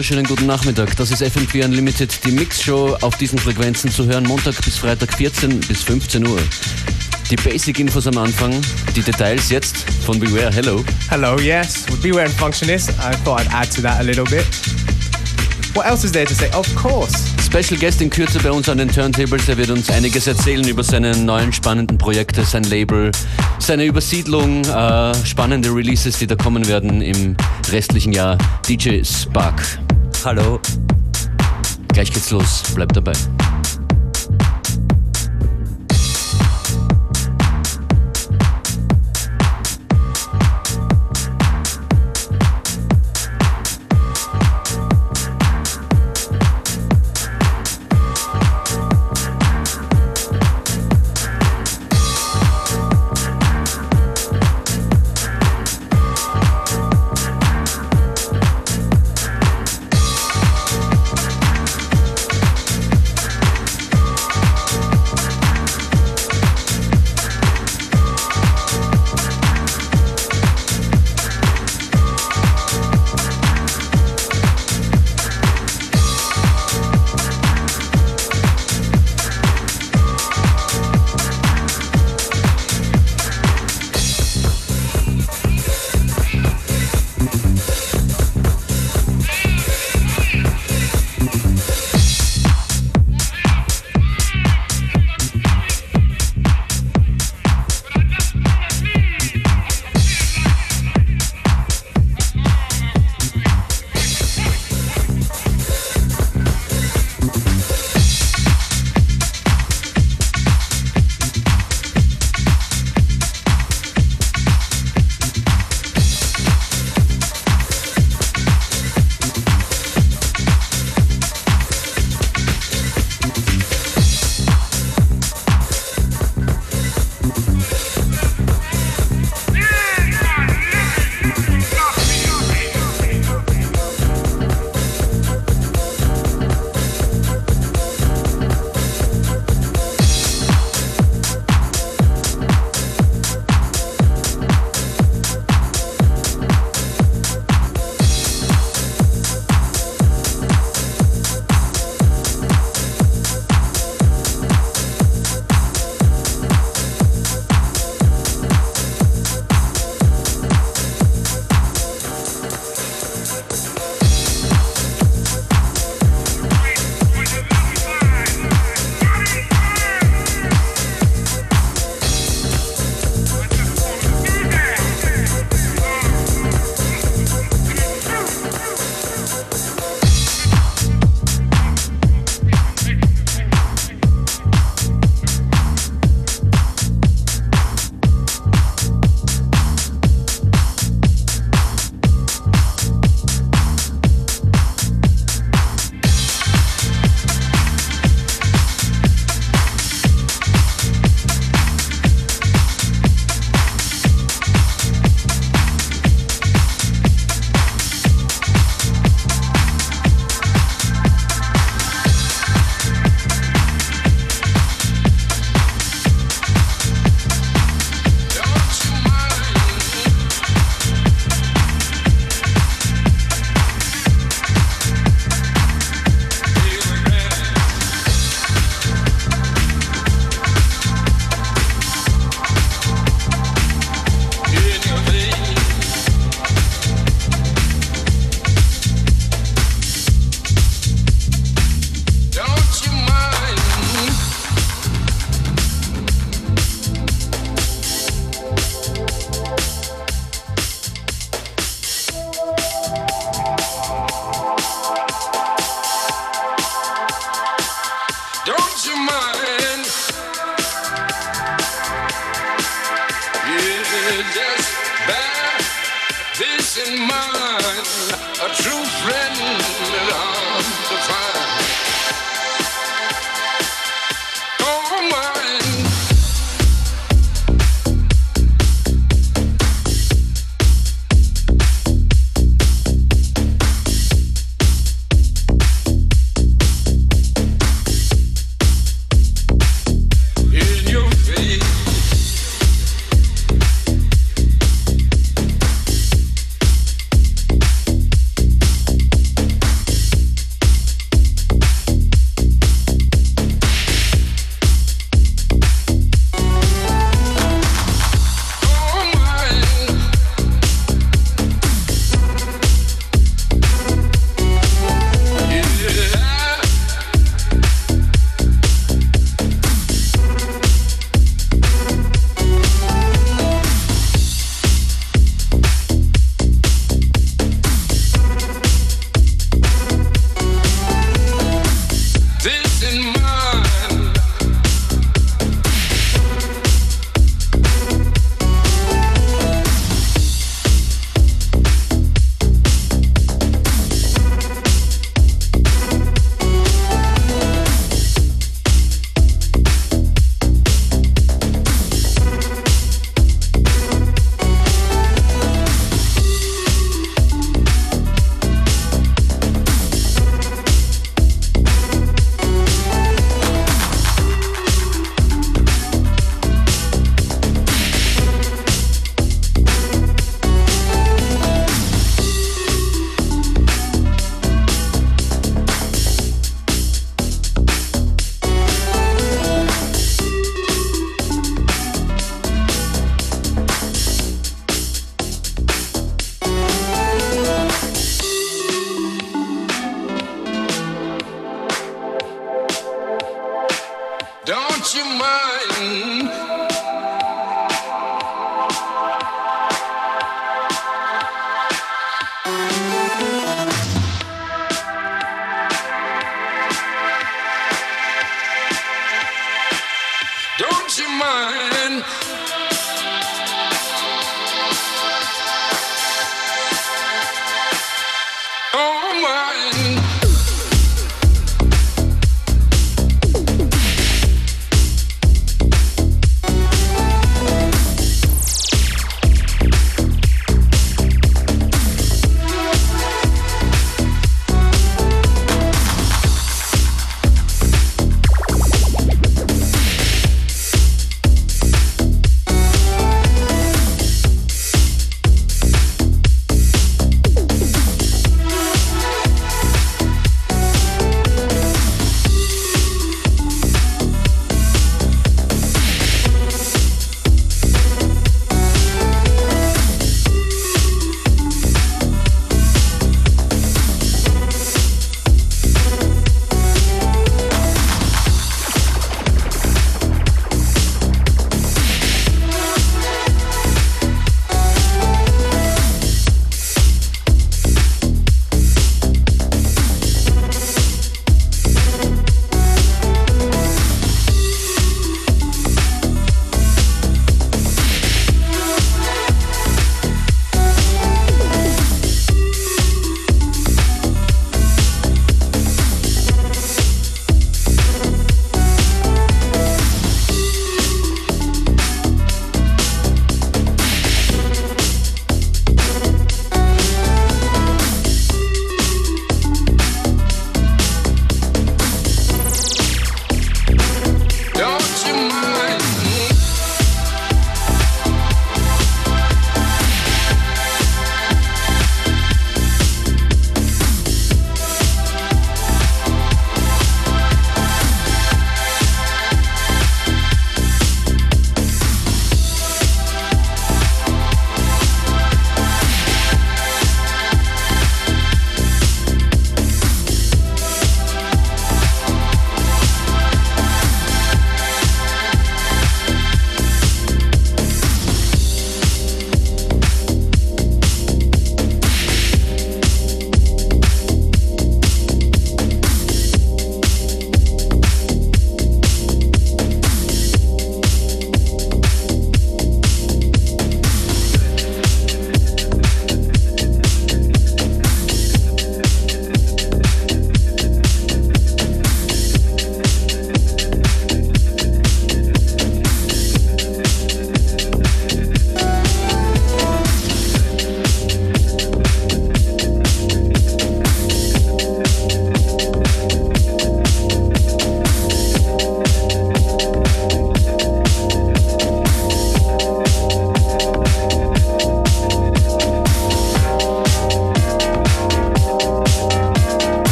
wunderschönen guten Nachmittag. Das ist FM4 Unlimited, die Mixshow auf diesen Frequenzen zu hören, Montag bis Freitag 14 bis 15 Uhr. Die Basic-Infos am Anfang, die Details jetzt von Beware. Hello. Hello, yes. With Beware and Functionist, I thought I'd add to that a little bit. What else is there to say? Of course. Special Guest in Kürze bei uns an den Turntables. Er wird uns einiges erzählen über seine neuen spannenden Projekte, sein Label, seine Übersiedlung, äh, spannende Releases, die da kommen werden im restlichen Jahr. DJ Spark. Hallo. Gleich geht's los. Bleibt dabei.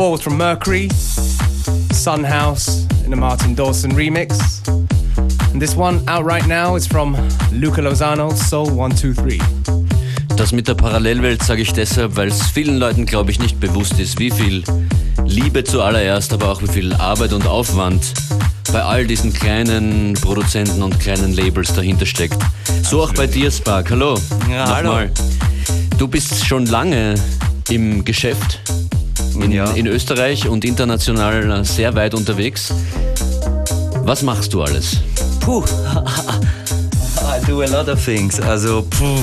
Before was from Mercury, Sun House in a Martin Dawson remix. And this one out right now is from Luca Lozano, Soul 123. Das mit der Parallelwelt sage ich deshalb, weil es vielen Leuten, glaube ich, nicht bewusst ist, wie viel Liebe zuallererst, aber auch wie viel Arbeit und Aufwand bei all diesen kleinen Produzenten und kleinen Labels dahinter steckt. So auch bei dir, Spark. Hallo. Ja, Nochmal. Du bist schon lange im Geschäft in, Ja. in Österreich und international sehr weit unterwegs. Was machst du alles? Puh. I do a lot of things. Also, puh.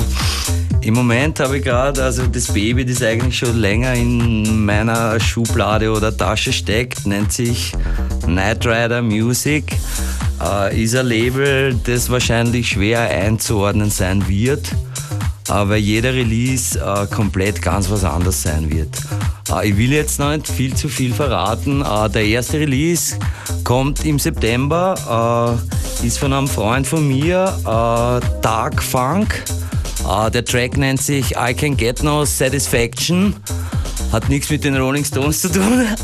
Im Moment habe ich gerade, also das Baby, das eigentlich schon länger in meiner Schublade oder Tasche steckt, nennt sich Night Rider Music. Äh, ist ein Label, das wahrscheinlich schwer einzuordnen sein wird, aber jeder Release äh, komplett ganz was anderes sein wird. Äh, ich will jetzt noch nicht viel zu viel verraten. Äh, der erste Release kommt im September, äh, ist von einem Freund von mir, äh, Dark Funk. Äh, der Track nennt sich I Can Get No Satisfaction. Hat nichts mit den Rolling Stones zu tun.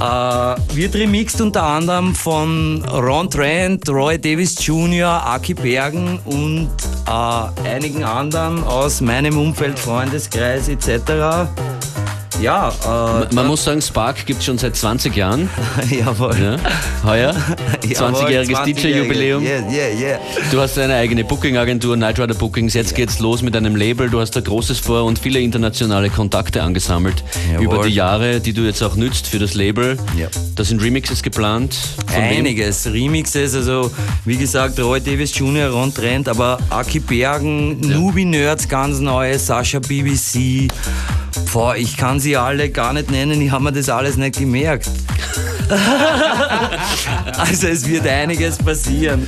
Äh, wird remixed unter anderem von Ron Trent, Roy Davis Jr., Aki Bergen und einigen anderen aus meinem Umfeld, Freundeskreis etc. Ja, äh, Man muss sagen, Spark gibt es schon seit 20 Jahren. jawohl. Ja? Heuer. Jawohl, 20-jähriges 20-jährige. DJ-Jubiläum. Yeah, yeah, yeah. Du hast eine eigene Booking-Agentur, Night Rider Bookings. Jetzt geht's los mit einem Label. Du hast da Großes vor und viele internationale Kontakte angesammelt Jawohl. über die Jahre, die du jetzt auch nützt für das Label. Ja. Da sind Remixes geplant. Von wem? Einiges. Remixes, also wie gesagt, Roy Davis Jr., Ron Trent, aber Aki Bergen, Nubi Nerds, ganz neu, Sascha BBC. Boah, ich kann sie alle gar nicht nennen, ich habe mir das alles nicht gemerkt. also es wird einiges passieren.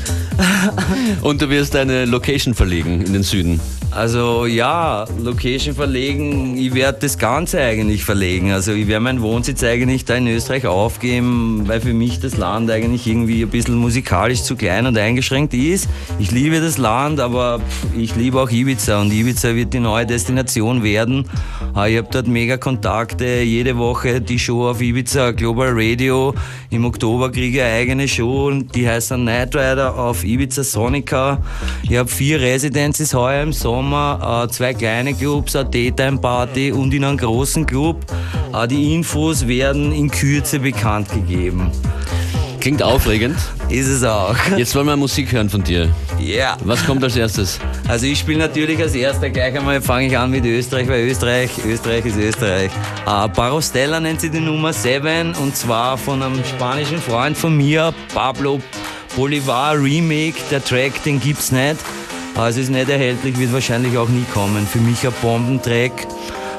Und du wirst eine Location verlegen in den Süden. Also ja, Location verlegen, ich werde das Ganze eigentlich verlegen. Also ich werde meinen Wohnsitz eigentlich da in Österreich aufgeben, weil für mich das Land eigentlich irgendwie ein bisschen musikalisch zu klein und eingeschränkt ist. Ich liebe das Land, aber ich liebe auch Ibiza und Ibiza wird die neue Destination werden. Äh, Ich habe dort mega Kontakte, jede Woche die Show auf Ibiza Global Radio. Im Oktober kriege ich eine eigene Show und die heißt dann Night Rider auf Ibiza Sonica. Ich habe vier Residences heuer im Sommer, äh, zwei kleine Clubs, eine Daytime Party und in einem großen Club. Äh, Die Infos werden in Kürze bekannt gegeben. Klingt aufregend. Ist es auch. Jetzt wollen wir Musik hören von dir. Ja. Was kommt als erstes? Also ich spiele natürlich als erster gleich einmal, fange ich an mit Österreich, weil Österreich, Österreich ist Österreich. Äh, Barostella nennt sie die Nummer 7 und zwar von einem spanischen Freund von mir, Pablo Bolivar Remake. Der Track, den gibt's nicht. Also ist nicht erhältlich, wird wahrscheinlich auch nie kommen. Für mich ein Bombentrack.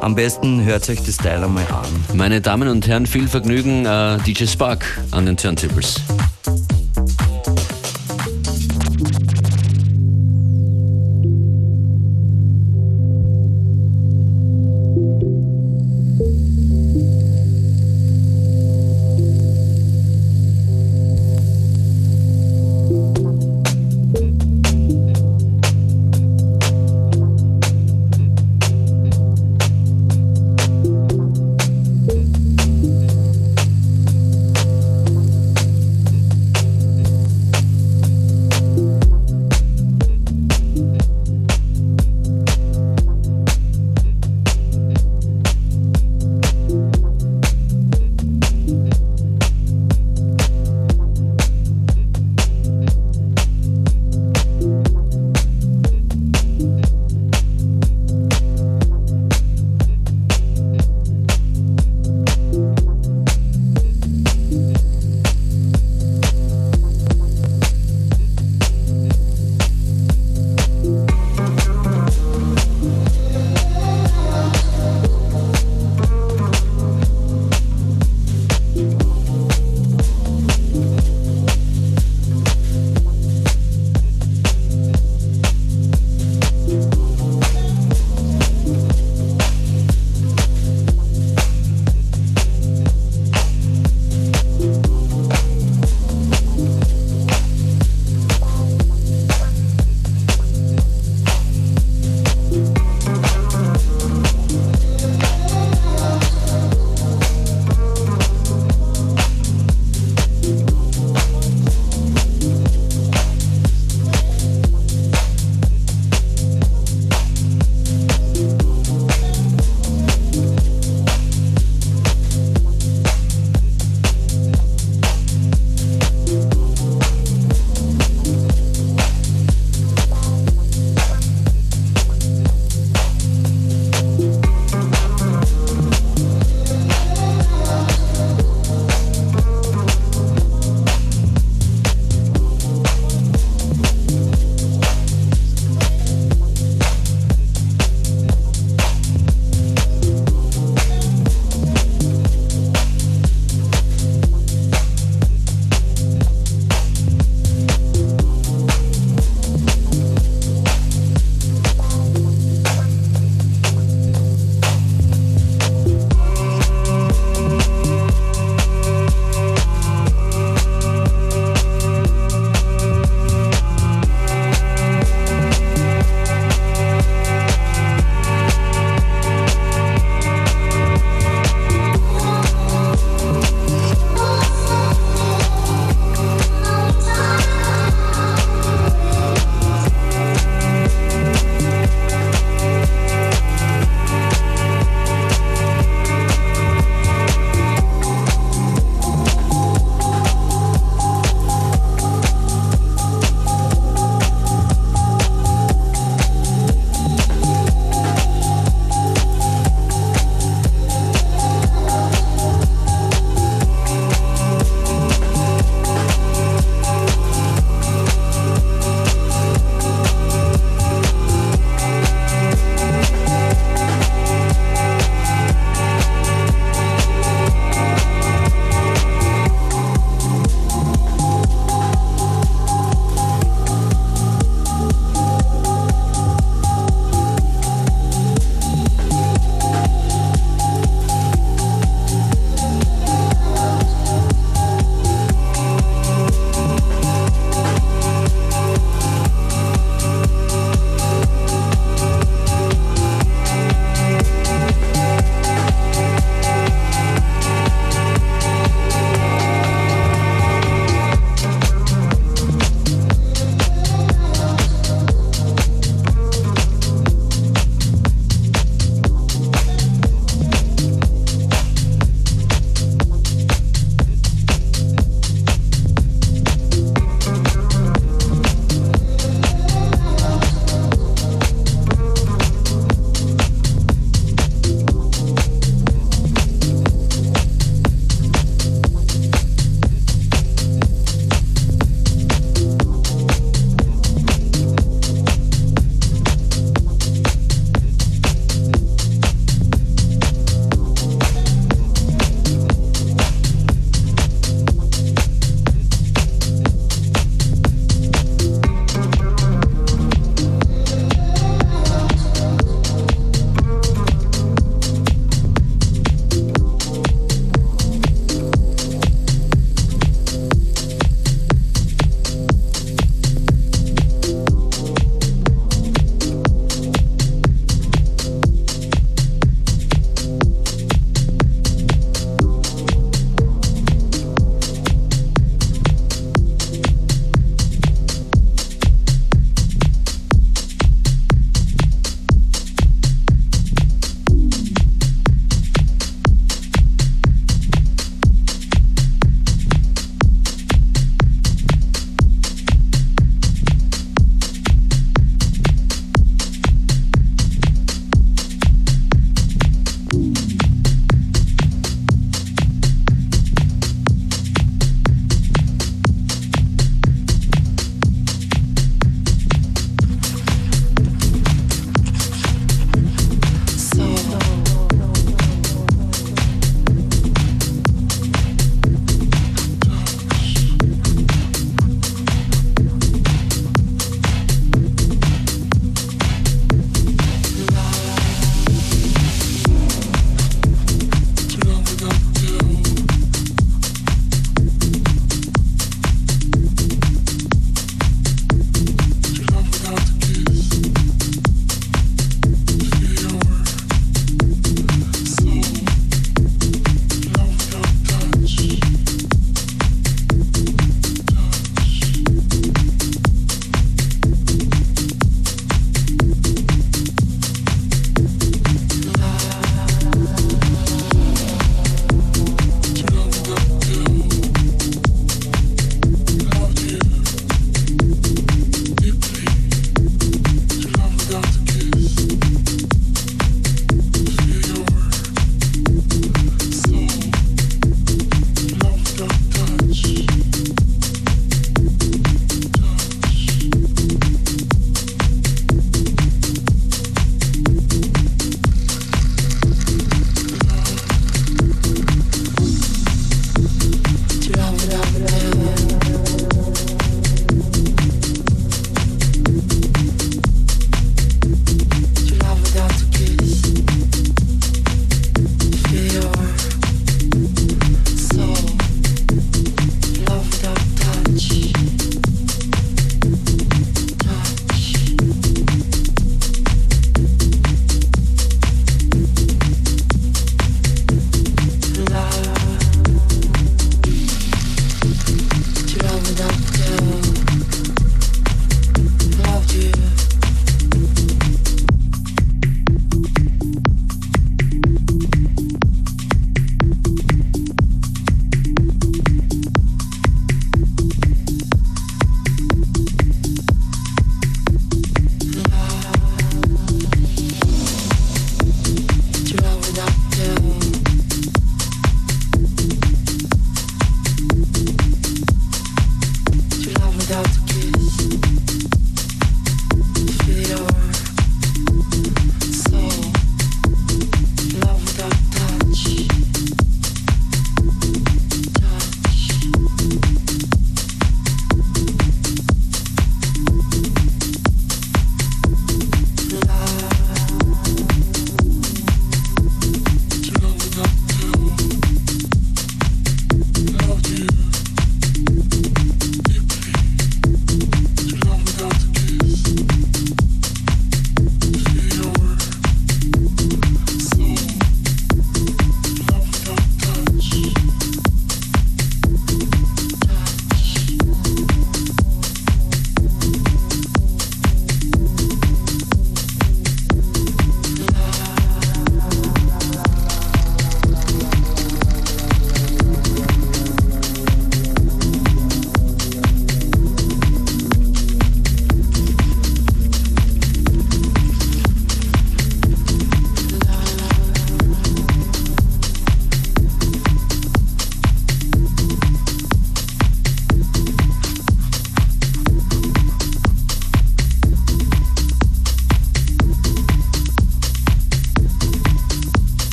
Am besten hört euch das Teil einmal an. Meine Damen und Herren, viel Vergnügen, äh, DJ Spark an den Turntables.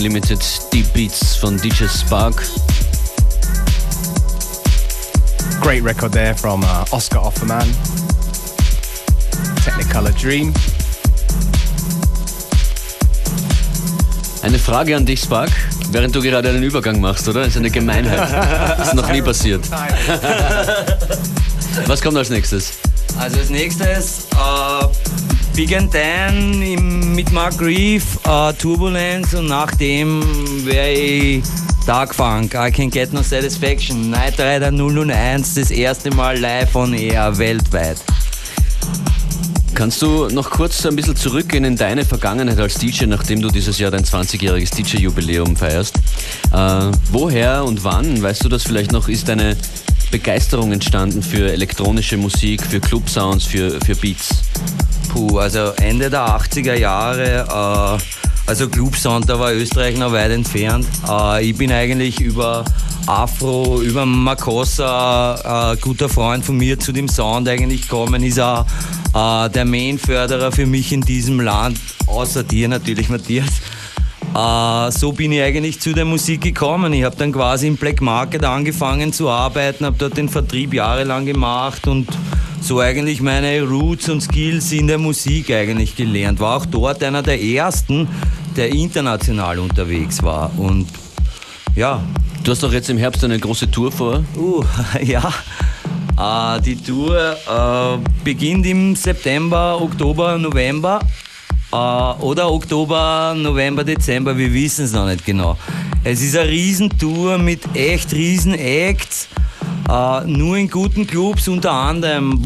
Unlimited Deep Beats von DJ Spark. Great record there from uh, Oscar Offerman. Technicolor Dream. Eine Frage an dich, Spark, während du gerade einen Übergang machst, oder? Das ist eine Gemeinheit. Das ist noch nie passiert. Was kommt als nächstes? Also als nächstes äh, Big and Dan mit Mark Reeve, äh, Turbulence und nachdem wäre ich Dark Funk, I Can Get No Satisfaction, Night Rider 001, das erste Mal live on air weltweit. Kannst du noch kurz ein bisschen zurückgehen in deine Vergangenheit als DJ, nachdem du dieses Jahr dein 20-jähriges DJ-Jubiläum feierst? Äh, woher und wann, weißt du das vielleicht noch, ist deine Begeisterung entstanden für elektronische Musik, für Club-Sounds, für, für Beats? Puh, also Ende der 80er Jahre, äh, also Clubsound, da war Österreich noch weit entfernt. Äh, ich bin eigentlich über Afro, über Makossa, ein guter Freund von mir, zu dem Sound eigentlich gekommen, ist auch äh, der Main-Förderer für mich in diesem Land, außer dir natürlich, Matthias. Äh, so bin ich eigentlich zu der Musik gekommen. Ich habe dann quasi im Black Market angefangen zu arbeiten, habe dort den Vertrieb jahrelang gemacht und so eigentlich meine Roots und Skills in der Musik eigentlich gelernt. War auch dort einer der ersten, der international unterwegs war. Und ja. Du hast doch jetzt im Herbst eine große Tour vor. Uh, ja. Äh, die Tour äh, beginnt im September, Oktober, November. Äh, oder Oktober, November, Dezember, wir wissen es noch nicht genau. Es ist eine Riesentour mit echt riesen Acts. Uh, nur in guten Clubs, unter anderem,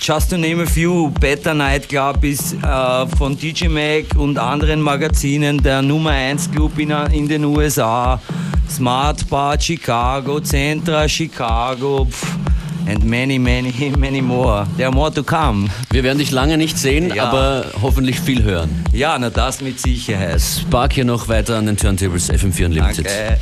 just to name a few, Better Night Club ist uh, von DJ Mac und anderen Magazinen der Nummer 1 Club in, in den USA, Smart Bar Chicago, Centra Chicago, pff, and many, many, many more. There are more to come. Wir werden dich lange nicht sehen, ja. aber hoffentlich viel hören. Ja, na das mit Sicherheit. Spark hier noch weiter an den Turntables FM4 Unlimited. Danke.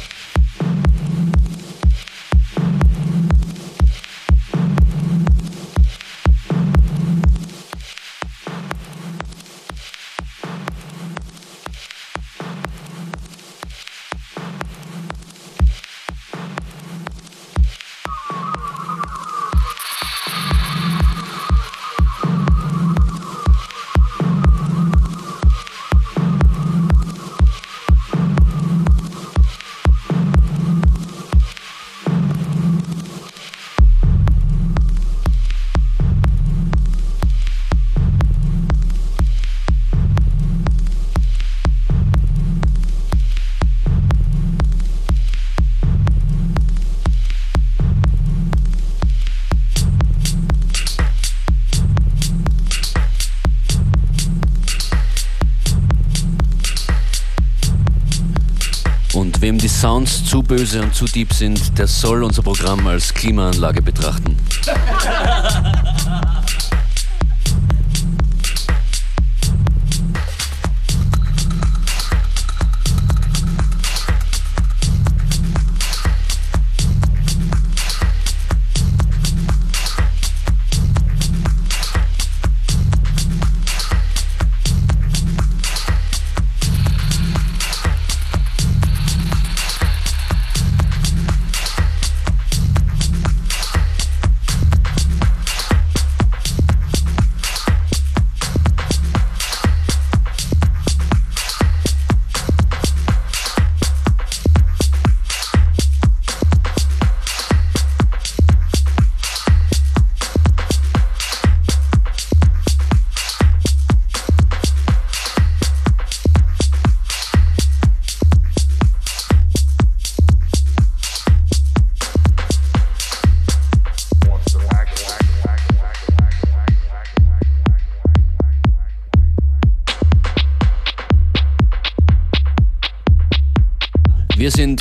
Sounds zu böse und zu deep sind, der soll unser Programm als Klimaanlage betrachten.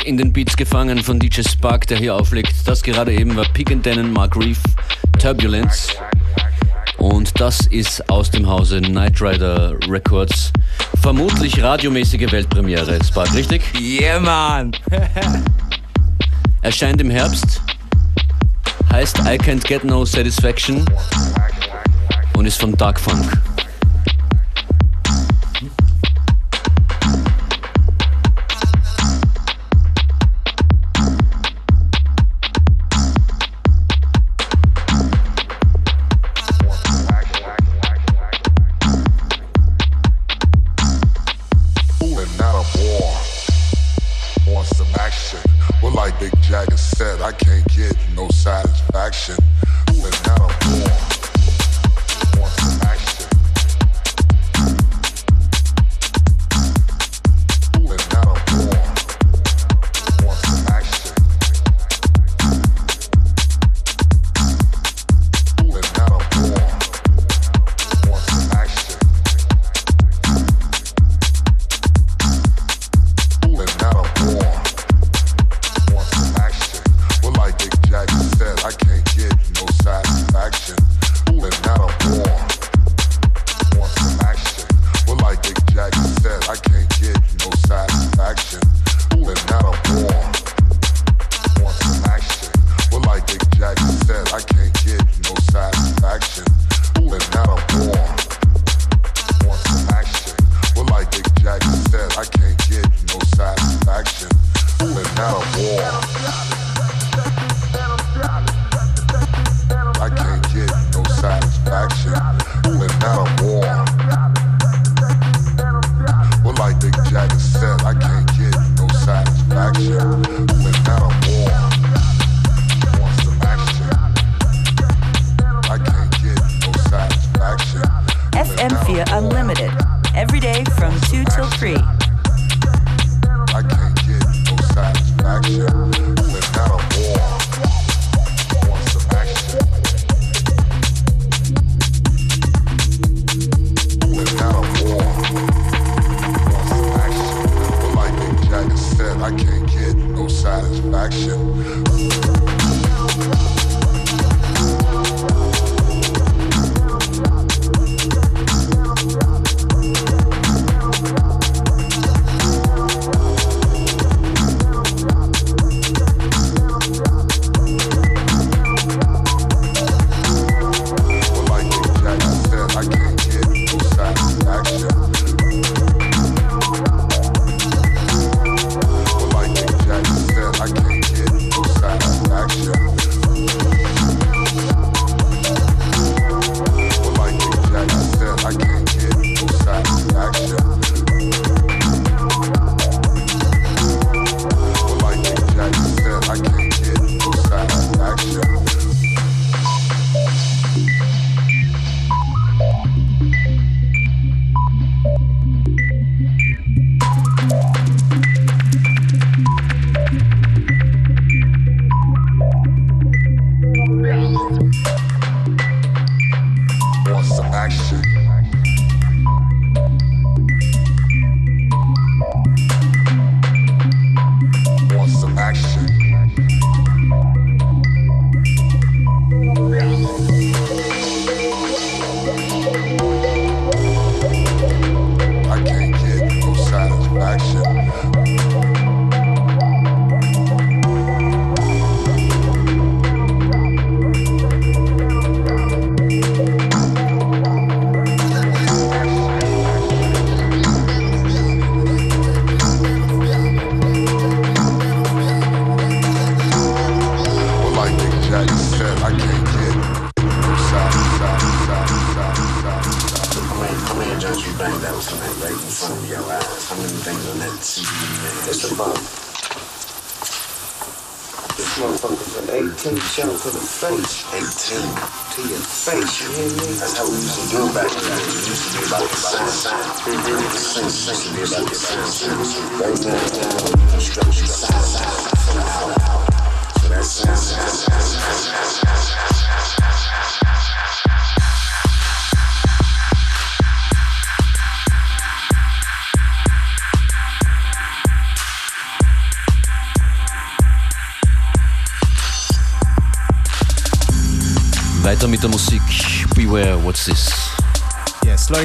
in den Beats gefangen von DJ Spark, der hier auflegt. Das gerade eben war Pig and Dan Mark Reef, Turbulence. Und das ist aus dem Hause Night Rider Records. Vermutlich radiomäßige Weltpremiere, Spark, richtig? Yeah, man! Erscheint im Herbst, heißt I Can't Get No Satisfaction und ist von Dark Funk.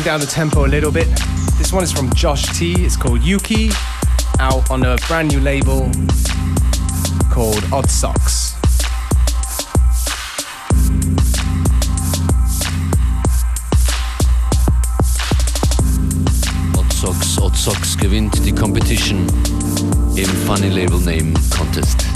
Down the tempo a little bit. This one is from Josh T. It's called Yuki, out on a brand new label called Odd Socks. Odd Socks, Odd Socks gewinnt die Competition im Funny Label Name Contest.